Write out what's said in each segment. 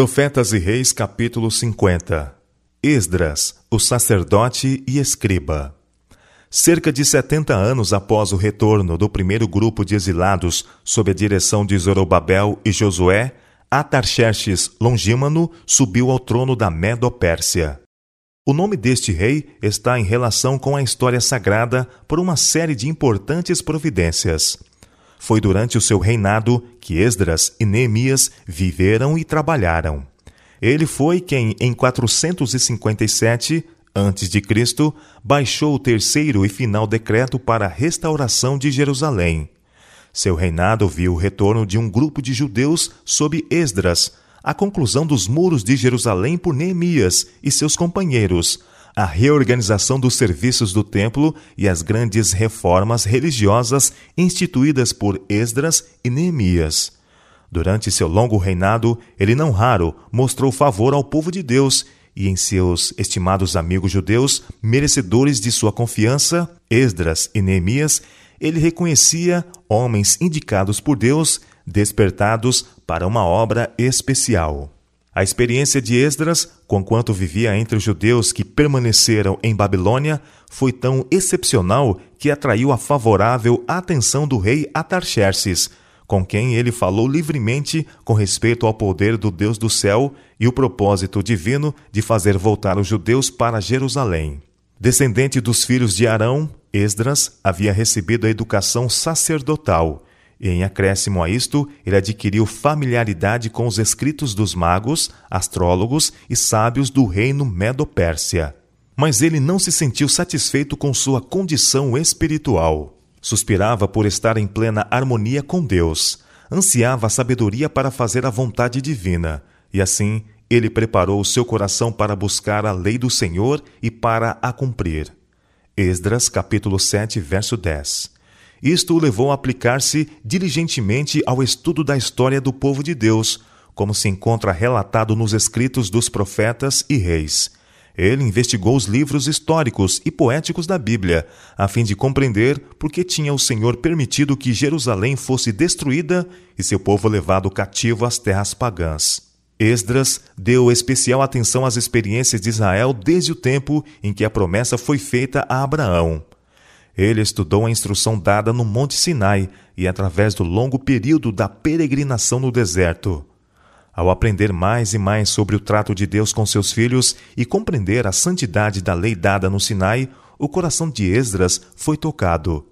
Profetas e Reis, capítulo 50 Esdras, o sacerdote e escriba. Cerca de 70 anos após o retorno do primeiro grupo de exilados sob a direção de Zorobabel e Josué, Atarxerxes Longímano subiu ao trono da Medo-Pérsia. O nome deste rei está em relação com a história sagrada por uma série de importantes providências. Foi durante o seu reinado que Esdras e Neemias viveram e trabalharam. Ele foi quem, em 457 a.C., baixou o terceiro e final decreto para a restauração de Jerusalém. Seu reinado viu o retorno de um grupo de judeus sob Esdras, a conclusão dos muros de Jerusalém por Neemias e seus companheiros, a reorganização dos serviços do templo e as grandes reformas religiosas instituídas por Esdras e Neemias. Durante seu longo reinado, ele não raro mostrou favor ao povo de Deus e em seus estimados amigos judeus, merecedores de sua confiança, Esdras e Neemias, ele reconhecia homens indicados por Deus, despertados para uma obra especial. A experiência de Esdras, conquanto vivia entre os judeus que permaneceram em Babilônia, foi tão excepcional que atraiu a favorável atenção do rei Atarxerxes, com quem ele falou livremente com respeito ao poder do Deus do céu e o propósito divino de fazer voltar os judeus para Jerusalém. Descendente dos filhos de Arão, Esdras havia recebido a educação sacerdotal em acréscimo a isto, ele adquiriu familiaridade com os escritos dos magos, astrólogos e sábios do reino Medo-Pérsia. Mas ele não se sentiu satisfeito com sua condição espiritual. Suspirava por estar em plena harmonia com Deus, ansiava a sabedoria para fazer a vontade divina, e assim ele preparou o seu coração para buscar a lei do Senhor e para a cumprir. Esdras capítulo 7, verso 10. Isto o levou a aplicar-se diligentemente ao estudo da história do povo de Deus, como se encontra relatado nos escritos dos profetas e reis. Ele investigou os livros históricos e poéticos da Bíblia, a fim de compreender por que tinha o Senhor permitido que Jerusalém fosse destruída e seu povo levado cativo às terras pagãs. Esdras deu especial atenção às experiências de Israel desde o tempo em que a promessa foi feita a Abraão. Ele estudou a instrução dada no Monte Sinai e através do longo período da peregrinação no deserto. Ao aprender mais e mais sobre o trato de Deus com seus filhos e compreender a santidade da lei dada no Sinai, o coração de Esdras foi tocado.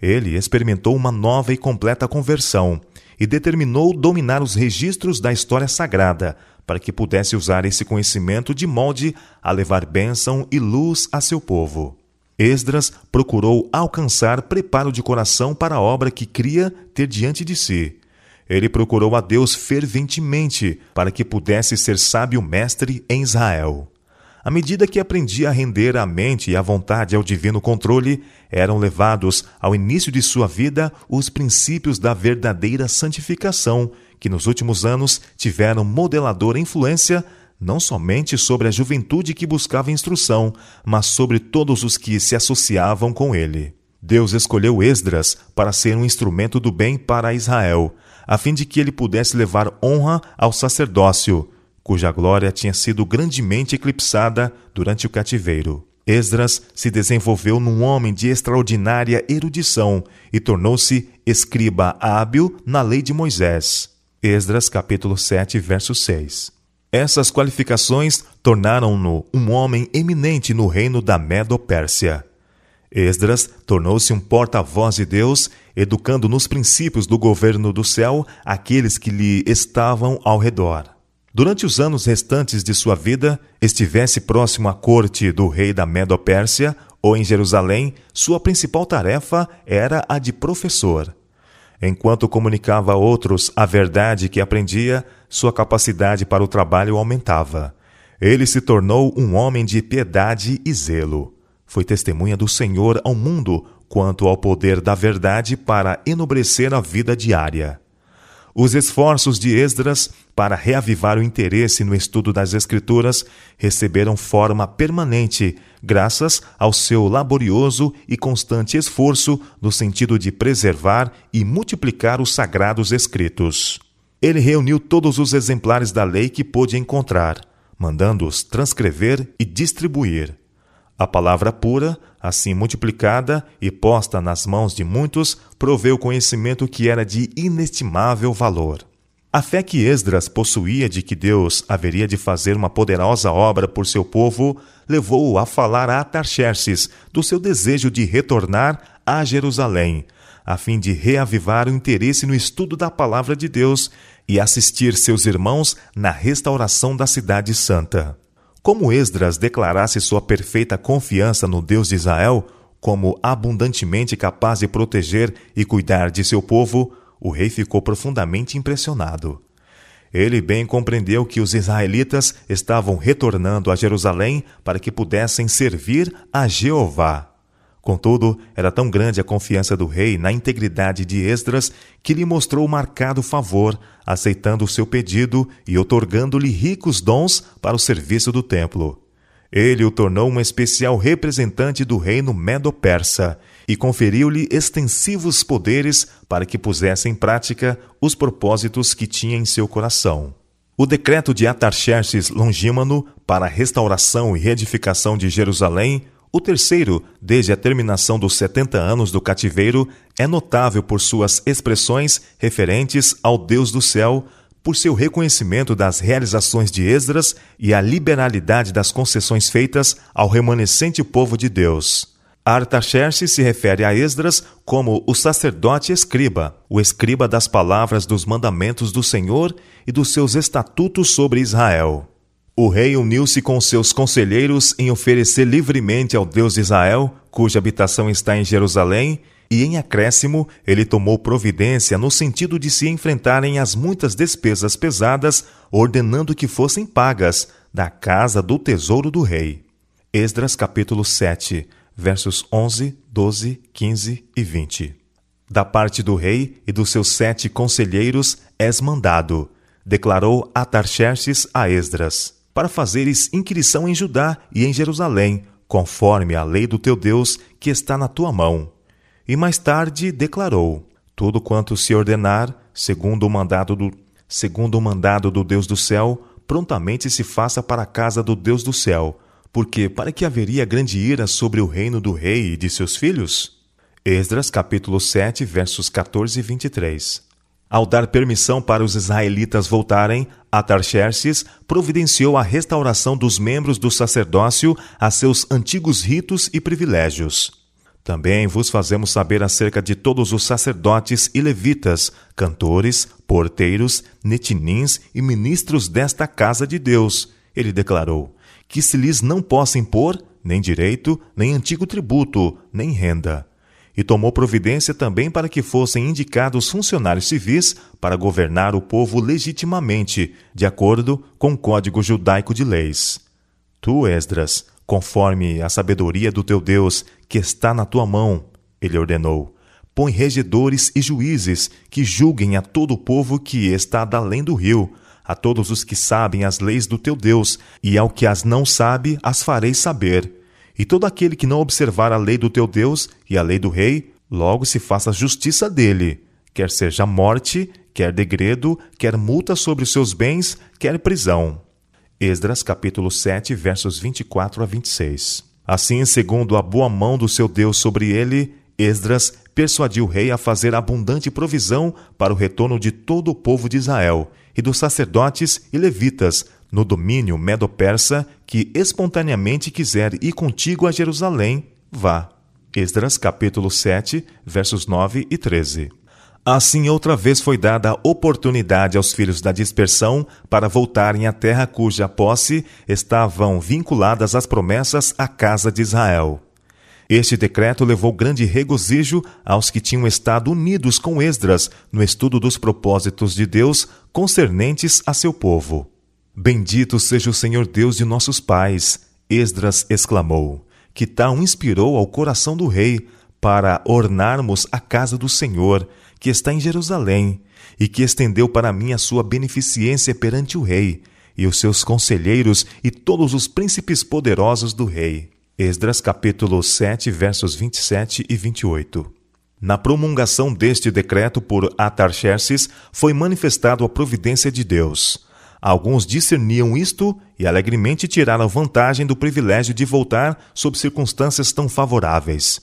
Ele experimentou uma nova e completa conversão e determinou dominar os registros da história sagrada para que pudesse usar esse conhecimento de molde a levar bênção e luz a seu povo. Esdras procurou alcançar preparo de coração para a obra que cria ter diante de si. Ele procurou a Deus ferventemente para que pudesse ser sábio mestre em Israel. À medida que aprendia a render a mente e a vontade ao divino controle, eram levados ao início de sua vida os princípios da verdadeira santificação, que nos últimos anos tiveram modeladora influência não somente sobre a juventude que buscava instrução, mas sobre todos os que se associavam com ele. Deus escolheu Esdras para ser um instrumento do bem para Israel, a fim de que ele pudesse levar honra ao sacerdócio, cuja glória tinha sido grandemente eclipsada durante o cativeiro. Esdras se desenvolveu num homem de extraordinária erudição e tornou-se escriba hábil na lei de Moisés. Esdras capítulo 7, verso 6. Essas qualificações tornaram-no um homem eminente no reino da Medo-Pérsia. Esdras tornou-se um porta-voz de Deus, educando nos princípios do governo do céu aqueles que lhe estavam ao redor. Durante os anos restantes de sua vida, estivesse próximo à corte do rei da Medo-Pérsia ou em Jerusalém, sua principal tarefa era a de professor. Enquanto comunicava a outros a verdade que aprendia, sua capacidade para o trabalho aumentava. Ele se tornou um homem de piedade e zelo. Foi testemunha do Senhor ao mundo quanto ao poder da verdade para enobrecer a vida diária. Os esforços de Esdras para reavivar o interesse no estudo das Escrituras receberam forma permanente, graças ao seu laborioso e constante esforço no sentido de preservar e multiplicar os sagrados escritos. ele reuniu todos os exemplares da lei que pôde encontrar, mandando-os transcrever e distribuir. A palavra pura, assim multiplicada e posta nas mãos de muitos, proveu conhecimento que era de inestimável valor. A fé que Esdras possuía de que Deus haveria de fazer uma poderosa obra por seu povo levou-o a falar a Atarxerxes do seu desejo de retornar a Jerusalém, a fim de reavivar o interesse no estudo da palavra de Deus e assistir seus irmãos na restauração da cidade santa. Como Esdras declarasse sua perfeita confiança no Deus de Israel, como abundantemente capaz de proteger e cuidar de seu povo, o rei ficou profundamente impressionado. Ele bem compreendeu que os israelitas estavam retornando a Jerusalém para que pudessem servir a Jeová. Contudo, era tão grande a confiança do rei na integridade de Esdras que lhe mostrou marcado favor, aceitando o seu pedido e otorgando-lhe ricos dons para o serviço do templo. Ele o tornou um especial representante do reino medo-persa e conferiu-lhe extensivos poderes para que pusesse em prática os propósitos que tinha em seu coração. O decreto de Atarxerxes Longímano para a restauração e reedificação de Jerusalém, o terceiro desde a terminação dos setenta anos do cativeiro, é notável por suas expressões referentes ao Deus do céu, por seu reconhecimento das realizações de Esdras e a liberalidade das concessões feitas ao remanescente povo de Deus. Artaxerxes se refere a Esdras como o sacerdote escriba, o escriba das palavras dos mandamentos do Senhor e dos seus estatutos sobre Israel. O rei uniu-se com seus conselheiros em oferecer livremente ao Deus de Israel, cuja habitação está em Jerusalém, e em acréscimo ele tomou providência no sentido de se enfrentarem as muitas despesas pesadas, ordenando que fossem pagas da casa do tesouro do rei. Esdras capítulo 7 versos 11, 12, 15 e 20. Da parte do rei e dos seus sete conselheiros és mandado, declarou Atarxerxes a Esdras, para fazeres inquirição em Judá e em Jerusalém, conforme a lei do teu Deus que está na tua mão. E mais tarde declarou: Tudo quanto se ordenar, segundo o mandado do, segundo o mandado do Deus do céu, prontamente se faça para a casa do Deus do céu, porque para que haveria grande ira sobre o reino do rei e de seus filhos? Esdras capítulo 7, versos 14 e 23. Ao dar permissão para os israelitas voltarem, Atarxerxes providenciou a restauração dos membros do sacerdócio a seus antigos ritos e privilégios. Também vos fazemos saber acerca de todos os sacerdotes e levitas, cantores, porteiros, netinins e ministros desta casa de Deus. Ele declarou: que se lhes não possa impor nem direito, nem antigo tributo, nem renda. E tomou providência também para que fossem indicados funcionários civis para governar o povo legitimamente, de acordo com o código judaico de leis. Tu, Esdras, conforme a sabedoria do teu Deus, que está na tua mão, ele ordenou, põe regedores e juízes que julguem a todo o povo que está além do rio, a todos os que sabem as leis do teu Deus, e ao que as não sabe, as farei saber. E todo aquele que não observar a lei do teu Deus e a lei do rei, logo se faça justiça dele, quer seja morte, quer degredo, quer multa sobre os seus bens, quer prisão. Esdras capítulo 7, versos 24 a 26. Assim, segundo a boa mão do seu Deus sobre ele, Esdras persuadiu o rei a fazer abundante provisão para o retorno de todo o povo de Israel e dos sacerdotes e levitas no domínio medo-persa que espontaneamente quiser ir contigo a Jerusalém, vá. Esdras capítulo 7, versos 9 e 13. Assim, outra vez foi dada a oportunidade aos filhos da dispersão para voltarem à terra cuja posse estavam vinculadas as promessas à casa de Israel. Este decreto levou grande regozijo aos que tinham estado unidos com Esdras no estudo dos propósitos de Deus concernentes a seu povo. Bendito seja o Senhor Deus de nossos pais, Esdras exclamou, que tal inspirou ao coração do rei para ornarmos a casa do Senhor, que está em Jerusalém, e que estendeu para mim a sua beneficência perante o rei, e os seus conselheiros e todos os príncipes poderosos do rei. Esdras capítulo 7, versos 27 e 28. Na promulgação deste decreto por Atarxerxes, foi manifestado a providência de Deus. Alguns discerniam isto e alegremente tiraram vantagem do privilégio de voltar sob circunstâncias tão favoráveis.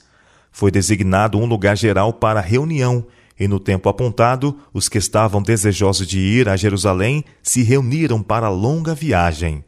Foi designado um lugar geral para reunião, e no tempo apontado, os que estavam desejosos de ir a Jerusalém se reuniram para a longa viagem.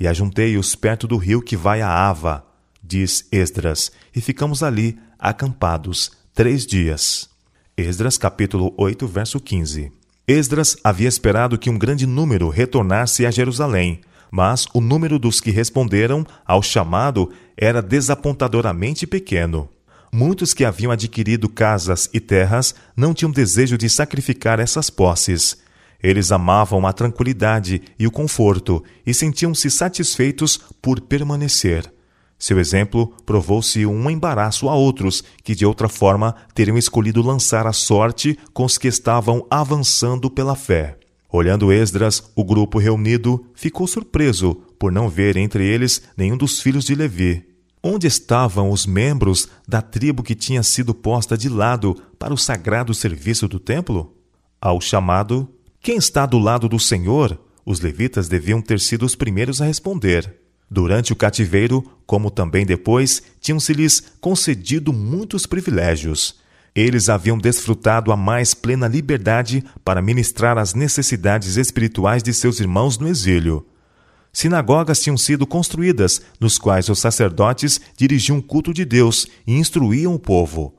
E ajuntei-os perto do rio que vai a Ava, diz Esdras, e ficamos ali, acampados, três dias. Esdras capítulo 8, verso 15. Esdras havia esperado que um grande número retornasse a Jerusalém, mas o número dos que responderam ao chamado era desapontadoramente pequeno. Muitos que haviam adquirido casas e terras não tinham desejo de sacrificar essas posses. Eles amavam a tranquilidade e o conforto e sentiam-se satisfeitos por permanecer. Seu exemplo provou-se um embaraço a outros que, de outra forma, teriam escolhido lançar a sorte com os que estavam avançando pela fé. Olhando Esdras, o grupo reunido ficou surpreso por não ver entre eles nenhum dos filhos de Levi. Onde estavam os membros da tribo que tinha sido posta de lado para o sagrado serviço do templo? Ao chamado, quem está do lado do Senhor? Os levitas deviam ter sido os primeiros a responder. Durante o cativeiro, como também depois, tinham-se-lhes concedido muitos privilégios. Eles haviam desfrutado a mais plena liberdade para ministrar as necessidades espirituais de seus irmãos no exílio. Sinagogas tinham sido construídas, nos quais os sacerdotes dirigiam o culto de Deus e instruíam o povo.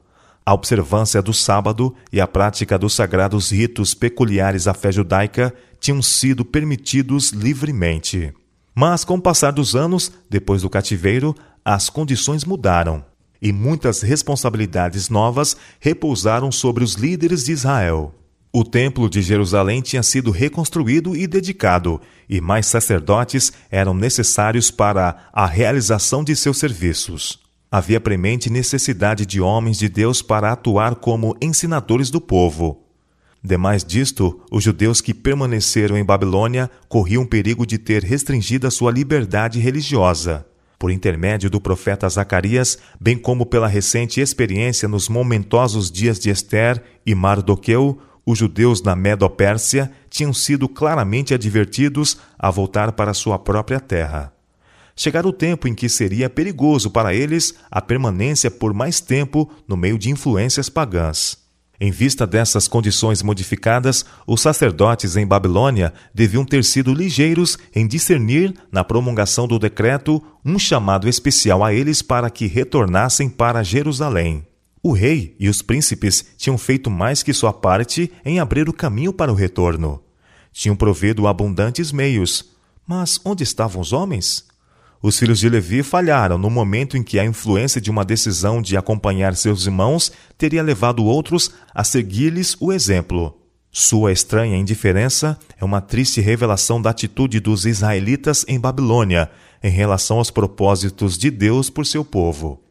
A observância do sábado e a prática dos sagrados ritos peculiares à fé judaica tinham sido permitidos livremente. Mas, com o passar dos anos, depois do cativeiro, as condições mudaram e muitas responsabilidades novas repousaram sobre os líderes de Israel. O Templo de Jerusalém tinha sido reconstruído e dedicado, e mais sacerdotes eram necessários para a realização de seus serviços. Havia premente necessidade de homens de Deus para atuar como ensinadores do povo. Demais disto, os judeus que permaneceram em Babilônia corriam perigo de ter restringida sua liberdade religiosa. Por intermédio do profeta Zacarias, bem como pela recente experiência nos momentosos dias de Esther e Mardoqueu, os judeus na Medo-Pérsia tinham sido claramente advertidos a voltar para sua própria terra. Chegara o tempo em que seria perigoso para eles a permanência por mais tempo no meio de influências pagãs. Em vista dessas condições modificadas, os sacerdotes em Babilônia deviam ter sido ligeiros em discernir, na promulgação do decreto, um chamado especial a eles para que retornassem para Jerusalém. O rei e os príncipes tinham feito mais que sua parte em abrir o caminho para o retorno. Tinham provido abundantes meios. Mas onde estavam os homens? Os filhos de Levi falharam no momento em que a influência de uma decisão de acompanhar seus irmãos teria levado outros a seguir-lhes o exemplo. Sua estranha indiferença é uma triste revelação da atitude dos israelitas em Babilônia em relação aos propósitos de Deus por seu povo.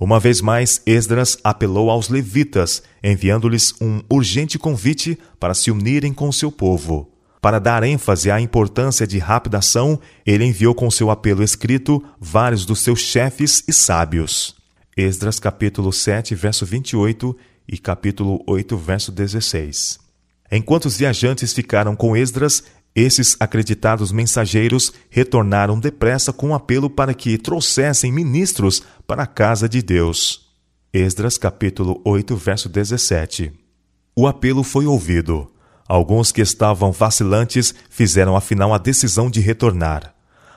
Uma vez mais, Esdras apelou aos levitas, enviando-lhes um urgente convite para se unirem com seu povo. Para dar ênfase à importância de rápida ação, ele enviou com seu apelo escrito vários dos seus chefes e sábios. Esdras capítulo 7, verso 28 e capítulo 8, verso 16. Enquanto os viajantes ficaram com Esdras, esses acreditados mensageiros retornaram depressa com um apelo para que trouxessem ministros para a casa de Deus. Esdras capítulo 8, verso 17. O apelo foi ouvido. Alguns que estavam vacilantes fizeram afinal a decisão de retornar.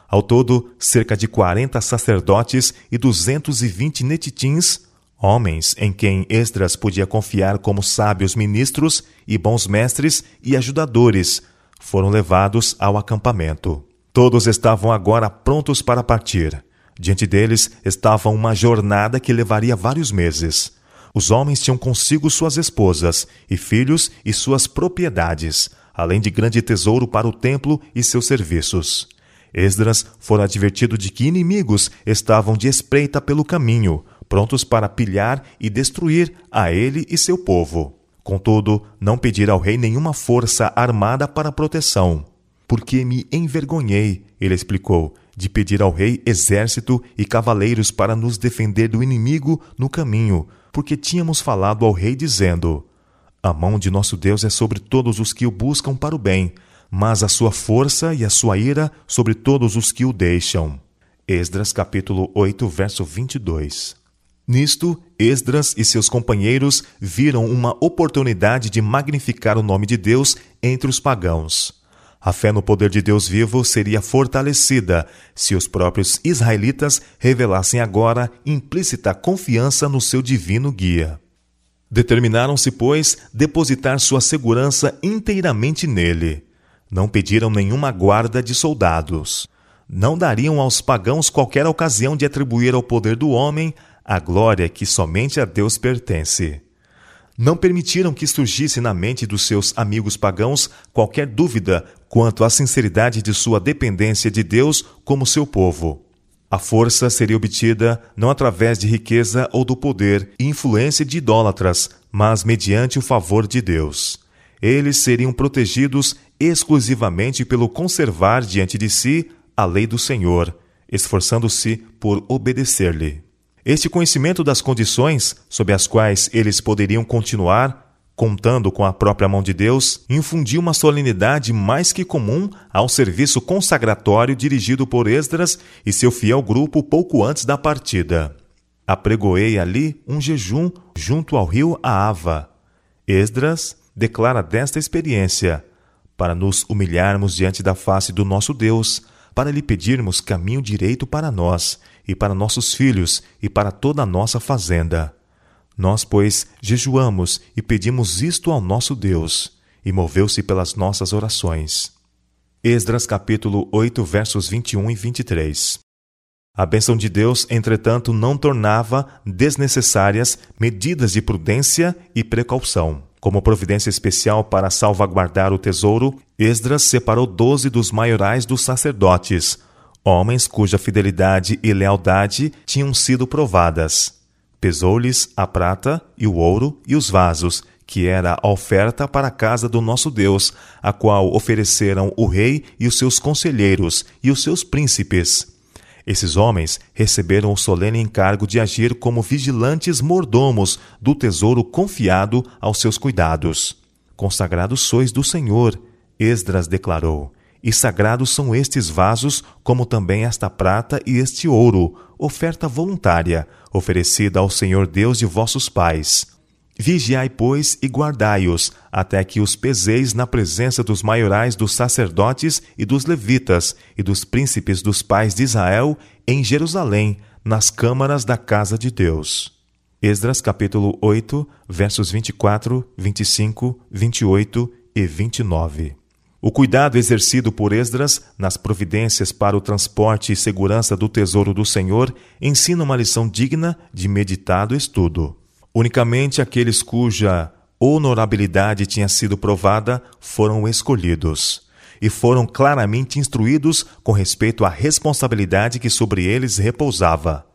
Ao todo, cerca de 40 sacerdotes e 220 netitins, homens em quem Esdras podia confiar como sábios ministros e bons mestres e ajudadores, foram levados ao acampamento. Todos estavam agora prontos para partir. Diante deles estava uma jornada que levaria vários meses. Os homens tinham consigo suas esposas, e filhos e suas propriedades, além de grande tesouro para o templo e seus serviços. Esdras fora advertido de que inimigos estavam de espreita pelo caminho, prontos para pilhar e destruir a ele e seu povo. Contudo, não pedir ao rei nenhuma força armada para proteção. Porque me envergonhei, ele explicou, de pedir ao rei exército e cavaleiros para nos defender do inimigo no caminho, porque tínhamos falado ao rei dizendo: A mão de nosso Deus é sobre todos os que o buscam para o bem, mas a sua força e a sua ira sobre todos os que o deixam. Esdras capítulo 8, verso 22. Nisto, Esdras e seus companheiros viram uma oportunidade de magnificar o nome de Deus entre os pagãos. A fé no poder de Deus vivo seria fortalecida se os próprios israelitas revelassem agora implícita confiança no seu divino guia. Determinaram-se, pois, depositar sua segurança inteiramente nele. Não pediram nenhuma guarda de soldados. Não dariam aos pagãos qualquer ocasião de atribuir ao poder do homem a glória que somente a Deus pertence. Não permitiram que surgisse na mente dos seus amigos pagãos qualquer dúvida quanto à sinceridade de sua dependência de Deus como seu povo. A força seria obtida não através de riqueza ou do poder e influência de idólatras, mas mediante o favor de Deus. Eles seriam protegidos exclusivamente pelo conservar diante de si a lei do Senhor, esforçando-se por obedecer-lhe. Este conhecimento das condições sob as quais eles poderiam continuar, contando com a própria mão de Deus, infundiu uma solenidade mais que comum ao serviço consagratório dirigido por Esdras e seu fiel grupo pouco antes da partida. Apregoei ali um jejum junto ao rio Aava. Esdras declara desta experiência, para nos humilharmos diante da face do nosso Deus, para lhe pedirmos caminho direito para nós e para nossos filhos e para toda a nossa fazenda. Nós, pois, jejuamos e pedimos isto ao nosso Deus, e moveu-se pelas nossas orações. Esdras capítulo 8, versos 21 e 23. A bênção de Deus, entretanto, não tornava desnecessárias medidas de prudência e precaução. Como providência especial para salvaguardar o tesouro, Esdras separou doze dos maiorais dos sacerdotes, homens cuja fidelidade e lealdade tinham sido provadas. Pesou-lhes a prata e o ouro e os vasos, que era a oferta para a casa do nosso Deus, a qual ofereceram o rei e os seus conselheiros e os seus príncipes. Esses homens receberam o solene encargo de agir como vigilantes mordomos do tesouro confiado aos seus cuidados. Consagrados sois do Senhor, Esdras declarou, e sagrados são estes vasos, como também esta prata e este ouro, oferta voluntária, oferecida ao Senhor Deus de vossos pais. Vigiai, pois, e guardai-os, até que os peseis na presença dos maiorais dos sacerdotes e dos levitas e dos príncipes dos pais de Israel em Jerusalém, nas câmaras da casa de Deus. Esdras capítulo 8, versos 24, 25, 28 e 29. O cuidado exercido por Esdras nas providências para o transporte e segurança do tesouro do Senhor ensina uma lição digna de meditado estudo. Unicamente aqueles cuja honorabilidade tinha sido provada foram escolhidos e foram claramente instruídos com respeito à responsabilidade que sobre eles repousava.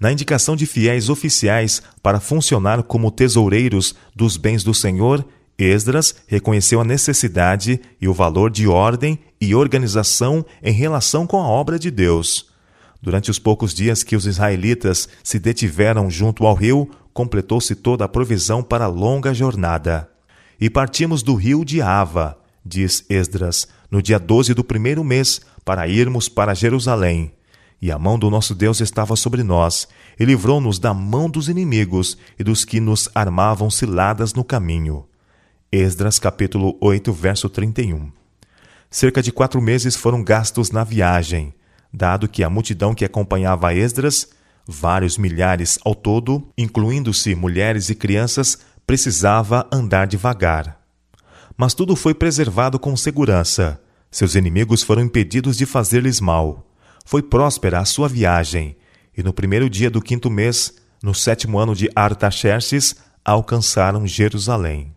Na indicação de fiéis oficiais para funcionar como tesoureiros dos bens do Senhor, Esdras reconheceu a necessidade e o valor de ordem e organização em relação com a obra de Deus. Durante os poucos dias que os israelitas se detiveram junto ao rio, completou-se toda a provisão para a longa jornada. E partimos do rio de Ava, diz Esdras, no dia 12 do primeiro mês, para irmos para Jerusalém. E a mão do nosso Deus estava sobre nós, e livrou-nos da mão dos inimigos e dos que nos armavam ciladas no caminho. Esdras capítulo 8, verso 31. Cerca de quatro meses foram gastos na viagem, dado que a multidão que acompanhava Esdras, vários milhares ao todo, incluindo-se mulheres e crianças, precisava andar devagar. Mas tudo foi preservado com segurança. Seus inimigos foram impedidos de fazer-lhes mal. Foi próspera a sua viagem, e no primeiro dia do quinto mês, no sétimo ano de Artaxerxes, alcançaram Jerusalém.